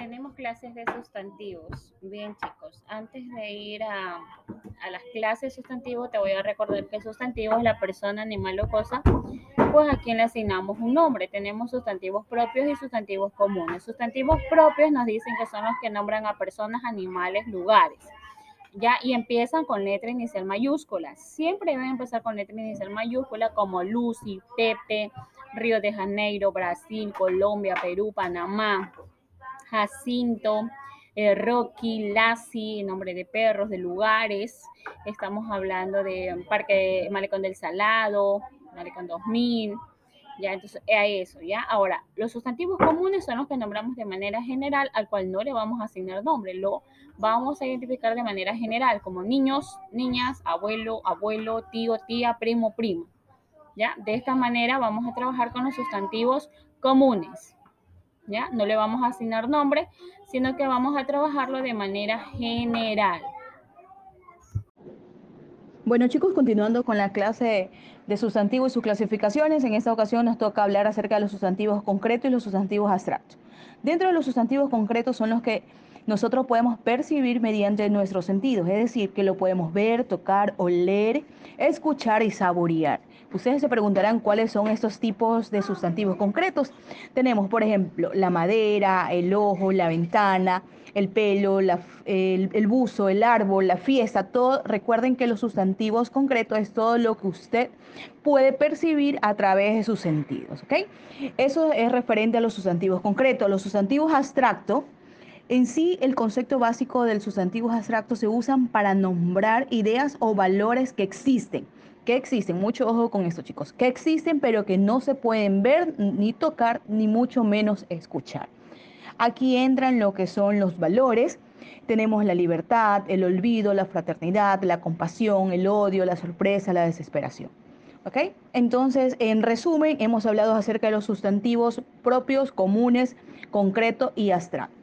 tenemos clases de sustantivos. Bien, chicos, antes de ir a, a, las clases sustantivos, te voy a recordar que el sustantivo es la persona, animal o cosa, pues a quien le asignamos un nombre. Tenemos sustantivos propios y sustantivos comunes. Sustantivos propios nos dicen que son los que nombran a personas, animales, lugares. Ya, y empiezan con letra inicial mayúscula. Siempre deben empezar con letra inicial mayúscula como Lucy, Pepe, Río de Janeiro, Brasil, Colombia, Perú, Panamá, Jacinto, eh, Rocky, Lassie, nombre de perros, de lugares. Estamos hablando de Parque Malecón del Salado, Malecón 2000. Ya, entonces, a eso, ¿ya? Ahora, los sustantivos comunes son los que nombramos de manera general, al cual no le vamos a asignar nombre, lo vamos a identificar de manera general, como niños, niñas, abuelo, abuelo, tío, tía, primo, primo. ¿Ya? De esta manera vamos a trabajar con los sustantivos comunes. No le vamos a asignar nombre, sino que vamos a trabajarlo de manera general. Bueno chicos, continuando con la clase de sustantivos y sus clasificaciones, en esta ocasión nos toca hablar acerca de los sustantivos concretos y los sustantivos abstractos. Dentro de los sustantivos concretos son los que nosotros podemos percibir mediante nuestros sentidos, es decir, que lo podemos ver, tocar, oler, escuchar y saborear. Ustedes se preguntarán cuáles son estos tipos de sustantivos concretos. Tenemos, por ejemplo, la madera, el ojo, la ventana, el pelo, el, el, buzo, el árbol, la fiesta, todo. Recuerden que los sustantivos concretos es todo lo que usted puede percibir a través de sus sentidos, ¿ok? Eso es referente a los sustantivos concretos. Los sustantivos abstractos en sí, el concepto básico del sustantivo abstracto se usan para nombrar ideas o valores que existen. Que existen, mucho ojo con esto chicos, que existen pero que no se pueden ver ni tocar ni mucho menos escuchar. Aquí entran lo que son los valores. Tenemos la libertad, el olvido, la fraternidad, la compasión, el odio, la sorpresa, la desesperación. ¿Ok? Entonces, en resumen, hemos hablado acerca de los sustantivos propios, comunes, concreto y abstracto.